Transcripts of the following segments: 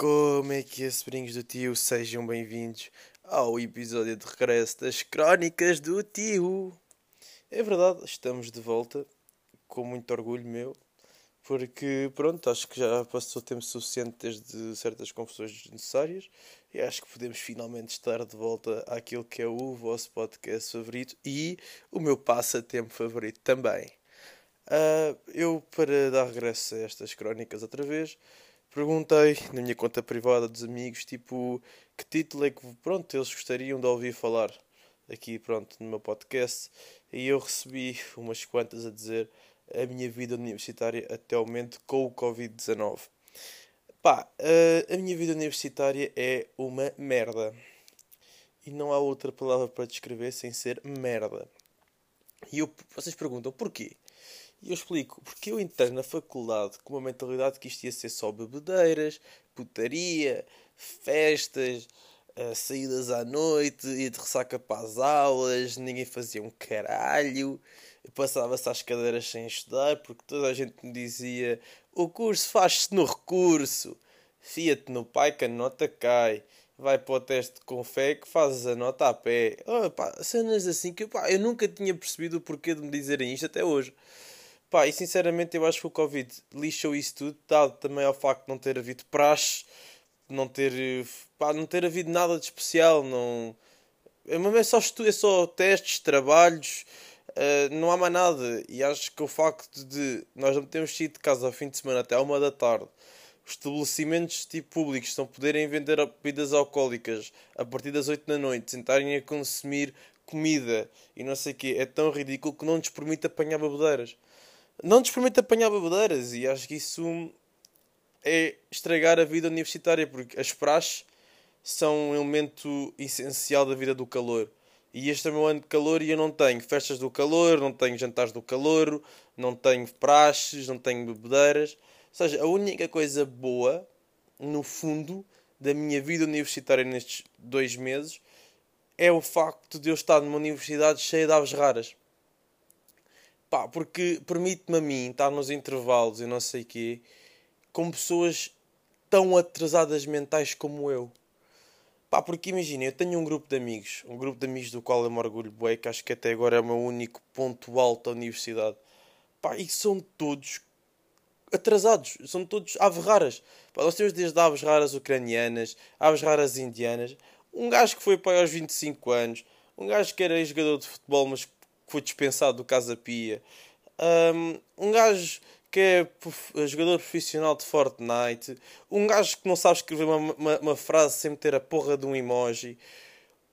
Como é que é, sobrinhos do tio? Sejam bem-vindos ao episódio de regresso das Crónicas do Tio. É verdade, estamos de volta, com muito orgulho meu, porque pronto, acho que já passou tempo suficiente desde certas confusões desnecessárias e acho que podemos finalmente estar de volta àquilo que é o vosso podcast favorito e o meu passatempo favorito também. Uh, eu, para dar regresso a estas crónicas outra vez, perguntei na minha conta privada dos amigos, tipo, que título é que, pronto, eles gostariam de ouvir falar aqui, pronto, no meu podcast. E eu recebi umas quantas a dizer a minha vida universitária até o momento com o Covid-19. Pá, uh, a minha vida universitária é uma merda. E não há outra palavra para descrever sem ser merda. E eu, vocês perguntam porquê? E eu explico, porque eu entrei na faculdade com uma mentalidade que isto ia ser só bebedeiras, putaria, festas, uh, saídas à noite, ia de ressaca para as aulas, ninguém fazia um caralho, passava-se às cadeiras sem estudar, porque toda a gente me dizia: o curso faz-se no recurso, fia-te no pai que a nota cai. Vai para o teste com fé que fazes a nota a pé. Oh, pá, cenas assim que pá, eu nunca tinha percebido o porquê de me dizerem isto até hoje. Pá, e sinceramente eu acho que o Covid lixou isso tudo, dado também ao facto de não ter havido praxe, não ter, pá, não ter havido nada de especial, não... É, é só, estudo, é só testes, trabalhos, uh, não há mais nada. E acho que o facto de nós não termos saído de casa ao fim de semana até à uma da tarde, os estabelecimentos tipo públicos não poderem vender bebidas alcoólicas a partir das 8 da noite, sentarem a consumir comida e não sei o quê, é tão ridículo que não nos permite apanhar bebedeiras não te permite apanhar bebedeiras e acho que isso é estragar a vida universitária porque as praxes são um elemento essencial da vida do calor. E este é o meu ano de calor e eu não tenho festas do calor, não tenho jantares do calor, não tenho praxes, não tenho bebedeiras. Ou seja, a única coisa boa, no fundo, da minha vida universitária nestes dois meses é o facto de eu estar numa universidade cheia de aves raras. Pá, porque permite-me a mim estar nos intervalos e não sei quê com pessoas tão atrasadas mentais como eu. Pá, porque imagina, eu tenho um grupo de amigos, um grupo de amigos do qual eu me orgulho bué, que acho que até agora é o meu único ponto alto da universidade. Pá, e são todos atrasados, são todos aves raras. Pá, nós temos desde aves raras ucranianas, aves raras indianas, um gajo que foi para aos 25 anos, um gajo que era jogador de futebol, mas foi dispensado do Casa Pia. Um, um gajo que é jogador profissional de Fortnite. Um gajo que não sabe escrever uma, uma, uma frase sem meter a porra de um emoji.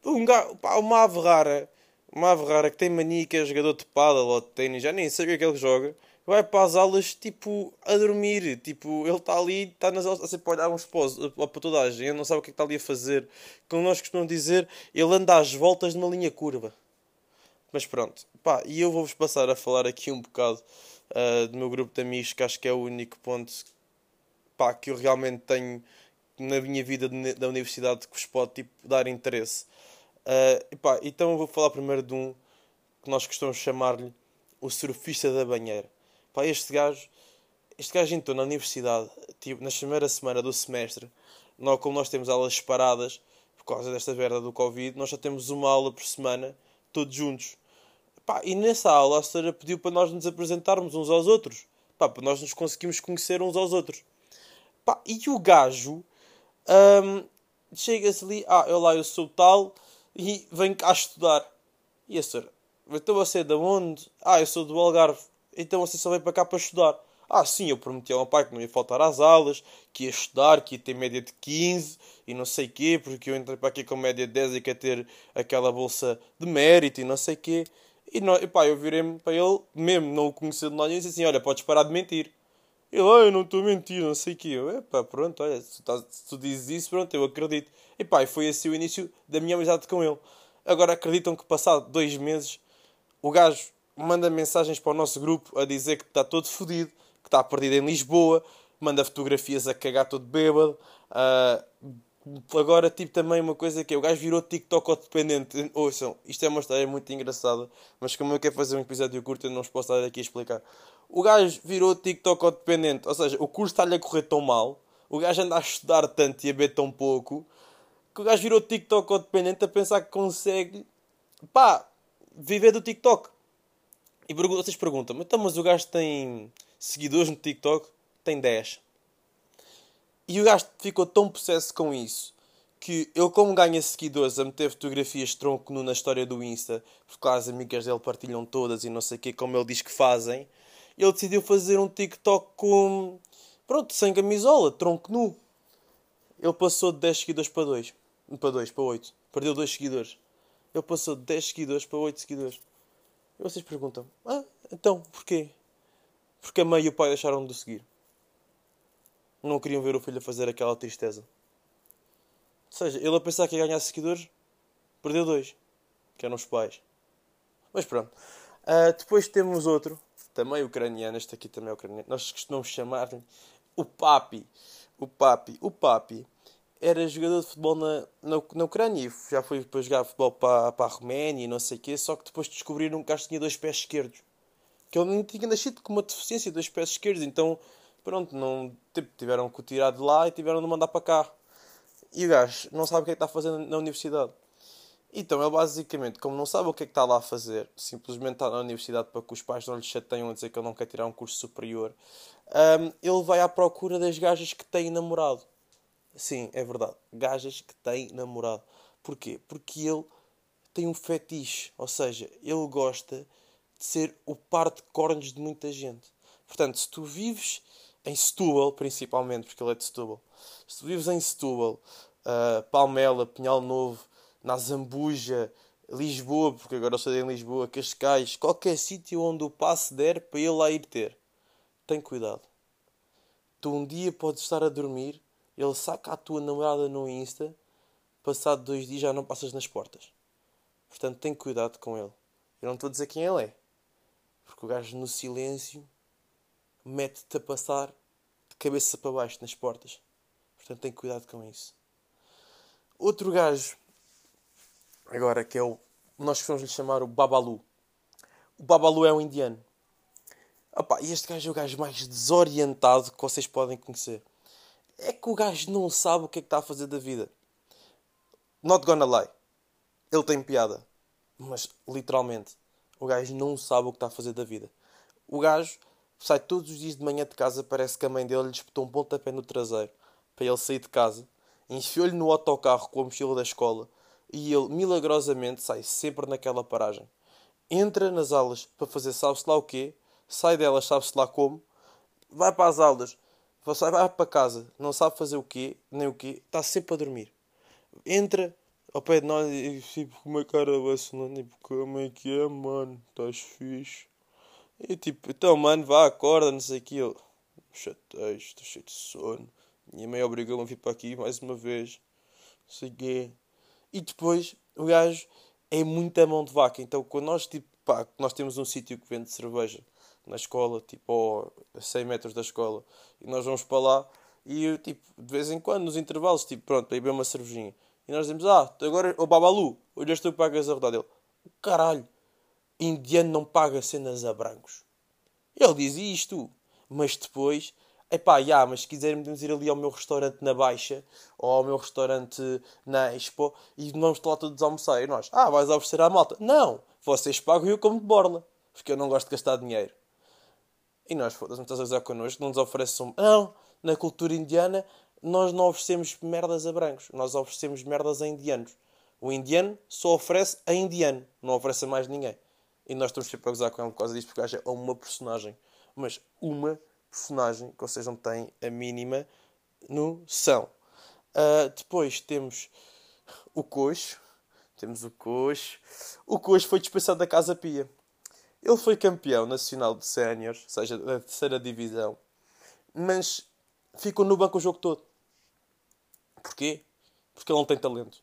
Um gajo, pá, uma ave rara. Uma ave rara que tem mania que é jogador de paddle ou de ténis. Já nem sei o que é que ele joga. Vai para as aulas, tipo, a dormir. Tipo, ele está ali, está nas aulas, assim, pode dar uns pós para toda a gente. Não sabe o que é que está ali a fazer. Como nós costumamos dizer, ele anda às voltas numa linha curva. Mas pronto, pá, e eu vou-vos passar a falar aqui um bocado uh, do meu grupo de amigos, que acho que é o único ponto pá, que eu realmente tenho na minha vida da universidade que vos pode tipo, dar interesse. Uh, pá, então eu vou falar primeiro de um que nós costumamos chamar-lhe o surfista da banheira. Pá, este gajo, este gajo entrou na universidade, tipo, na primeira semana do semestre, não, como nós temos aulas separadas, por causa desta merda do Covid, nós só temos uma aula por semana todos juntos. Pá, e nessa aula a senhora pediu para nós nos apresentarmos uns aos outros. Pá, para nós nos conseguimos conhecer uns aos outros. Pá, e o gajo um, chega-se ali, ah, eu lá eu sou tal e venho cá estudar. E a senhora, então você é de onde? Ah, eu sou do Algarve. Então você só vem para cá para estudar. Ah, sim, eu prometi ao meu pai que não ia faltar às aulas, que ia estudar, que ia ter média de 15 e não sei quê, porque eu entrei para aqui com média de 10 e quer ter aquela bolsa de mérito e não sei quê. E, não, e pá, eu virei-me para ele, mesmo não o conhecer de nada, e disse assim: Olha, podes parar de mentir. Ele, ah, eu não estou a mentir, não sei o quê. Eu, pá, pronto, olha, se tu, se tu dizes isso, pronto, eu acredito. E pá, foi assim o início da minha amizade com ele. Agora acreditam que passado dois meses, o gajo manda mensagens para o nosso grupo a dizer que está todo fodido que está perdido em Lisboa, manda fotografias a cagar todo bêbado. Uh, agora, tipo, também uma coisa que é, o gajo virou TikTok dependente. Ouçam, isto é uma história muito engraçada, mas como eu quero fazer um episódio curto, eu não os posso estar aqui a explicar. O gajo virou TikTok dependente, ou seja, o curso está-lhe a correr tão mal, O gajo anda a estudar tanto e a beber tão pouco que o gajo virou TikTok dependente a pensar que consegue, pá, viver do TikTok. E vocês perguntam, então, mas o gajo tem seguidores no TikTok? Tem 10. E o gajo ficou tão possesso com isso que ele, como ganha seguidores a meter fotografias de tronco nu na história do Insta, porque as amigas dele partilham todas e não sei o que, como ele diz que fazem, ele decidiu fazer um TikTok com. Pronto, sem camisola, tronco nu. Ele passou de 10 seguidores para 2. Para 2, para 8. Perdeu 2 seguidores. Ele passou de 10 seguidores para 8 seguidores. E vocês perguntam: Ah, então, porquê? Porque a mãe e o pai deixaram de o seguir. Não queriam ver o filho a fazer aquela tristeza. Ou seja, ele a pensar que ia ganhar seguidores, perdeu dois, que eram os pais. Mas pronto. Uh, depois temos outro, também ucraniano, este aqui também é ucraniano. Nós costumamos chamar-lhe o Papi. O Papi. O Papi era jogador de futebol na, na, na Ucrânia já foi para jogar futebol para, para a Roménia e não sei o quê, só que depois descobriram que o gajo tinha dois pés esquerdos. Que ele tinha nascido com uma deficiência de dois pés esquerdos, então pronto, não, tipo, tiveram que o tirar de lá e tiveram de mandar para cá. E o gajo não sabe o que é que está fazendo na universidade. Então ele basicamente, como não sabe o que é que está lá a fazer, simplesmente está na universidade para que os pais não lhe chateiam a dizer que ele não quer tirar um curso superior, um, ele vai à procura das gajas que têm namorado. Sim, é verdade. Gajas que têm namorado. Porquê? Porque ele tem um fetiche. Ou seja, ele gosta de ser o par de cornos de muita gente. Portanto, se tu vives em Setúbal, principalmente, porque ele é de Setúbal, se tu vives em Setúbal, uh, Palmela, Pinhal Novo, na Zambuja, Lisboa, porque agora eu estou em Lisboa, Cascais, qualquer sítio onde o passe der para ele lá ir ter, tem cuidado. Tu um dia podes estar a dormir, ele saca a tua namorada no Insta, passado dois dias já não passas nas portas. Portanto, tem cuidado com ele. Eu não estou a dizer quem ele é, porque o gajo no silêncio mete-te a passar de cabeça para baixo nas portas. Portanto, tem cuidado com isso. Outro gajo, agora que é o. Nós vamos lhe chamar o Babalu. O Babalu é um indiano. Opa, e este gajo é o gajo mais desorientado que vocês podem conhecer. É que o gajo não sabe o que é que está a fazer da vida. Not gonna lie. Ele tem piada. Mas, literalmente, o gajo não sabe o que está a fazer da vida. O gajo sai todos os dias de manhã de casa, parece que a mãe dele lhe espetou um pontapé no traseiro para ele sair de casa, enfiou-lhe no autocarro com a mochila da escola e ele milagrosamente sai sempre naquela paragem. Entra nas aulas para fazer sabe-se lá o quê, sai delas sabe-se lá como, vai para as aulas, vai para casa, não sabe fazer o quê, nem o quê, está sempre a dormir. Entra ao pé de nós e tipo com uma cara vacilando, tipo, como é que é, mano? Estás fixe? E tipo, então, mano, vá, acorda, não sei o. Eu, chatei, estou cheio de sono. Minha mãe obrigou-me a vir para aqui mais uma vez. Não sei quê. E depois o gajo é muita mão de vaca. Então quando nós, tipo, pá, nós temos um sítio que vende cerveja na escola, tipo, a 100 metros da escola, e nós vamos para lá e eu, tipo, de vez em quando, nos intervalos, tipo, pronto, para ir beber uma cervejinha. E nós dizemos, ah, agora, o Babalu, hoje és tu que pagas a rodada. Ele, caralho, indiano não paga cenas a brancos. Ele diz isto, mas depois Epá, yeah, mas se quiserem podemos ir ali ao meu restaurante na Baixa ou ao meu restaurante na Expo e vamos lá todos almoçar. E nós, ah, vais oferecer à malta? Não, vocês pagam e eu como de borla, porque eu não gosto de gastar dinheiro. E nós, foda-se, não estás a usar connosco, não nos oferecem. Não, na cultura indiana nós não oferecemos merdas a brancos, nós oferecemos merdas a indianos. O indiano só oferece a indiano, não oferece a mais ninguém. E nós estamos sempre a gozar com ele por causa disto, porque é uma personagem. Mas uma personagem que vocês não têm a mínima noção. Uh, depois temos o Coxo. Temos o Coxo. O Coxo foi dispensado da Casa Pia. Ele foi campeão nacional de séniores, ou seja, da terceira divisão, mas ficou no banco o jogo todo. Porquê? Porque ele não tem talento.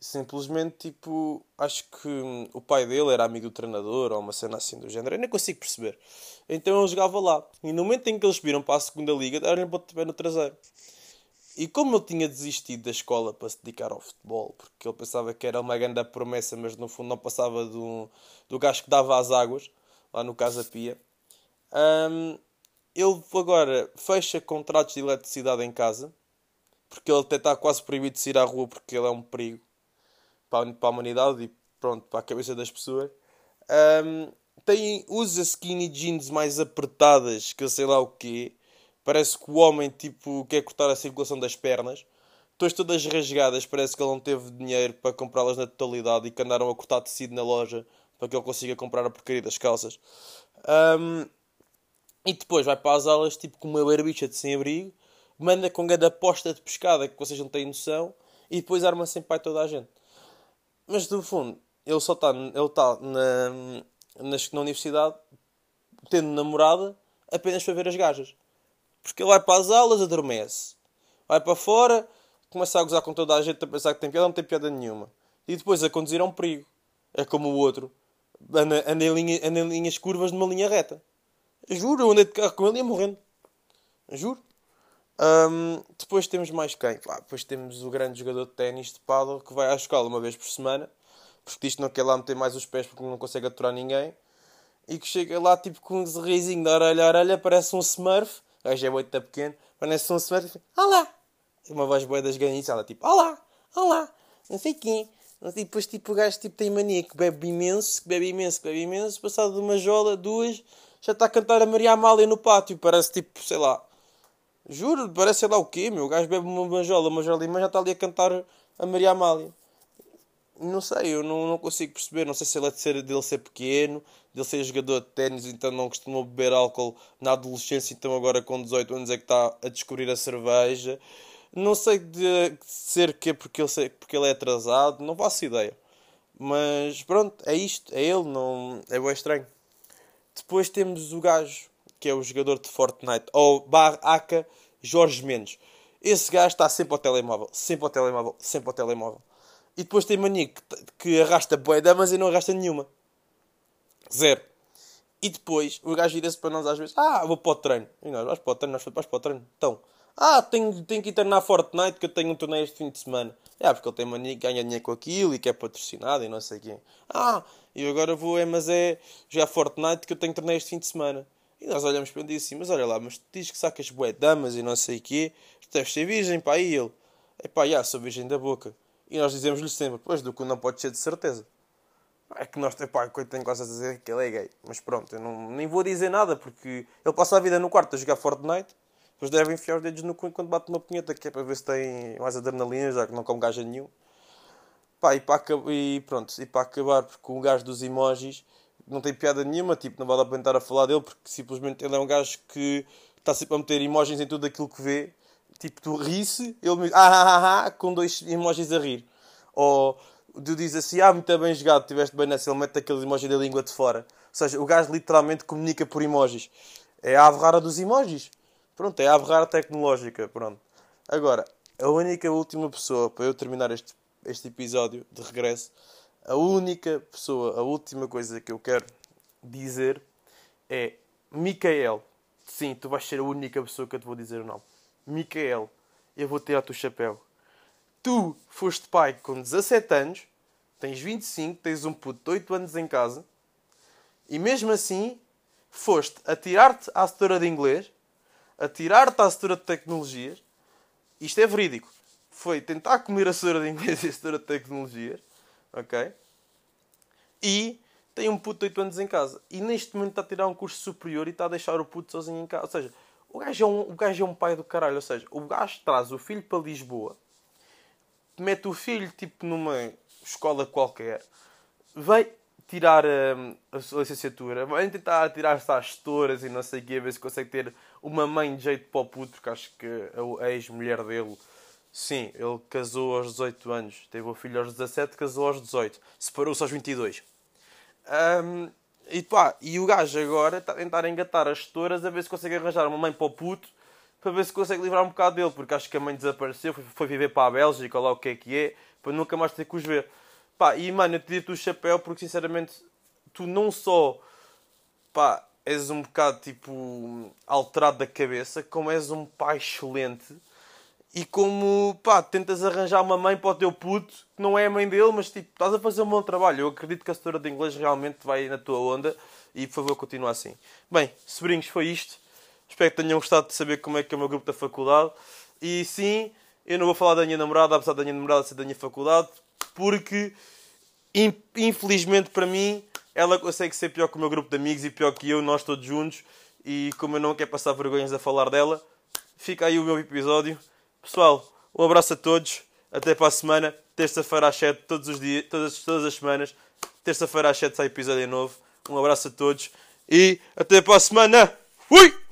Simplesmente, tipo, acho que o pai dele era amigo do treinador ou uma cena assim do género. Eu nem consigo perceber. Então ele jogava lá. E no momento em que eles subiram para a segunda liga, deram-lhe pontapé no traseiro. E como ele tinha desistido da escola para se dedicar ao futebol, porque ele pensava que era uma grande promessa, mas no fundo não passava do, do gajo que dava as águas, lá no Casa Pia, um, ele agora fecha contratos de eletricidade em casa, porque ele até está quase proibido de sair à rua porque ele é um perigo para a, para a humanidade e pronto, para a cabeça das pessoas. Um, tem, usa skinny jeans mais apertadas, que sei lá o quê. Parece que o homem tipo, quer cortar a circulação das pernas. Estão todas rasgadas, parece que ele não teve dinheiro para comprá-las na totalidade e que andaram a cortar tecido na loja para que ele consiga comprar a porcaria das calças. Um, e depois vai para as aulas tipo com uma barbicha de sem-abrigo, manda com cada posta de pescada que vocês não têm noção e depois arma sem pai toda a gente. Mas no fundo, ele só está ele está na, na, na universidade tendo namorada apenas para ver as gajas. Porque ele vai para as aulas, adormece. Vai para fora, começa a gozar com toda a gente a pensar que tem piada, não tem piada nenhuma. E depois a conduzir é um perigo. É como o outro. Anda, anda, em, linha, anda em linhas curvas numa linha reta. Juro, eu andei de carro com ele e ia morrendo. Juro. Um, depois temos mais quem? Depois temos o grande jogador de ténis de paddle que vai à escola uma vez por semana. Porque que não quer lá meter mais os pés porque não consegue aturar ninguém. E que chega lá tipo com um sorrisinho de orelha a orelha, parece um smurf. O gajo é muito pequeno. Parece um smurf. Olá! E uma voz boa das ganhas, ela tipo, olá! Olá! Não sei quem. E depois tipo, o gajo tipo, tem mania que bebe imenso, que bebe imenso, que bebe imenso. Passado de uma jola, duas já está a cantar a Maria Amália no pátio. Parece tipo, sei lá. Juro, parece sei lá o quê, meu. O gajo bebe uma manjola, uma jola mas já está ali a cantar a Maria Amália. Não sei, eu não, não consigo perceber. Não sei se ele é de ser, dele ser pequeno, dele ser jogador de ténis, então não costumou beber álcool na adolescência, então agora com 18 anos é que está a descobrir a cerveja. Não sei de ser que é porque ele, porque ele é atrasado, não faço ideia. Mas pronto, é isto, é ele, não, é bem estranho. Depois temos o gajo, que é o jogador de Fortnite, ou barra Jorge Mendes. Esse gajo está sempre ao telemóvel, sempre ao telemóvel, sempre ao telemóvel. E depois tem mania que, que arrasta boé damas e não arrasta nenhuma. Zero. E depois o gajo vira-se para nós às vezes: Ah, vou para o treino. E nós, vais para o treino, nós vamos para o treino. Então, ah, tenho, tenho que ir treinar Fortnite que eu tenho um torneio este fim de semana. É, porque ele tem mania que ganha dinheiro com aquilo e que é patrocinado e não sei quem. Ah, e agora vou é, mas é jogar Fortnite que eu tenho torneio este fim de semana. E nós olhamos para ele e disse assim, mas olha lá, mas tu dizes que sacas bué damas e não sei o quê, tu deves ser virgem, pá, e ele, é pá, já, sou virgem da boca. E nós dizemos-lhe sempre, pois, do que não pode ser de certeza. É que nós, pá, eu tenho quase a dizer que ele é gay. Mas pronto, eu não, nem vou dizer nada, porque ele passa a vida no quarto a jogar Fortnite, depois deve enfiar os dedos no cu enquanto bate uma punheta, que é para ver se tem mais adrenalina, já que não come gaja nenhum. Pá, e, para, e pronto, e para acabar, porque o gajo dos emojis não tem piada nenhuma, tipo, não vale a pena estar a falar dele, porque simplesmente ele é um gajo que está sempre a meter emojis em tudo aquilo que vê. Tipo, tu ri-se, ele me ah, ah, ah, ah, com dois emojis a rir. Ou tu dizes assim, ah, muito bem jogado, estiveste bem nessa, ele mete aquele emoji da língua de fora. Ou seja, o gajo literalmente comunica por emojis. É a ave rara dos emojis. Pronto, é a ave rara tecnológica, pronto. Agora, a única última pessoa, para eu terminar este, este episódio de regresso, a única pessoa, a última coisa que eu quero dizer é Micael. Sim, tu vais ser a única pessoa que eu te vou dizer o nome. Micael, eu vou tirar-te o chapéu. Tu foste pai com 17 anos, tens 25, tens um puto de 8 anos em casa, e mesmo assim foste a tirar-te à setora de inglês, a tirar-te à setora de tecnologias. Isto é verídico. Foi tentar comer a setora de inglês e a setora de tecnologias, ok? E tem um puto de 8 anos em casa. E neste momento está a tirar um curso superior e está a deixar o puto sozinho em casa. Ou seja, o gajo é um, o gajo é um pai do caralho. Ou seja, o gajo traz o filho para Lisboa, mete o filho tipo numa escola qualquer, vai tirar hum, a, a licenciatura, vai tentar tirar-se às touras e não sei o quê, ver se consegue ter uma mãe de jeito para o puto, porque acho que a ex-mulher dele, sim, ele casou aos 18 anos, teve o filho aos 17, casou aos 18, separou-se aos 22. Um, e pá, e o gajo agora está a tentar engatar as touras a ver se consegue arranjar uma mãe para o puto para ver se consegue livrar um bocado dele, porque acho que a mãe desapareceu, foi, foi viver para a Bélgica, lá o que é que é, para nunca mais ter que os ver. Pá, e mano, eu te digo o chapéu porque sinceramente tu não só pá, és um bocado tipo alterado da cabeça, como és um pai excelente e como pá, tentas arranjar uma mãe para o teu puto que não é a mãe dele, mas tipo, estás a fazer um bom trabalho. Eu acredito que a setora de inglês realmente vai na tua onda e por favor continua assim. Bem, sobrinhos, foi isto. Espero que tenham gostado de saber como é que é o meu grupo da faculdade. E sim, eu não vou falar da minha namorada, apesar da minha namorada ser da minha faculdade, porque infelizmente para mim ela consegue ser pior que o meu grupo de amigos e pior que eu, nós todos juntos. E como eu não quero passar vergonhas a falar dela, fica aí o meu episódio. Pessoal, um abraço a todos. Até para a semana. Terça-feira às 7, todos os dias, todas, todas as semanas. Terça-feira às 7 sai episódio novo. Um abraço a todos. E até para a semana. Fui!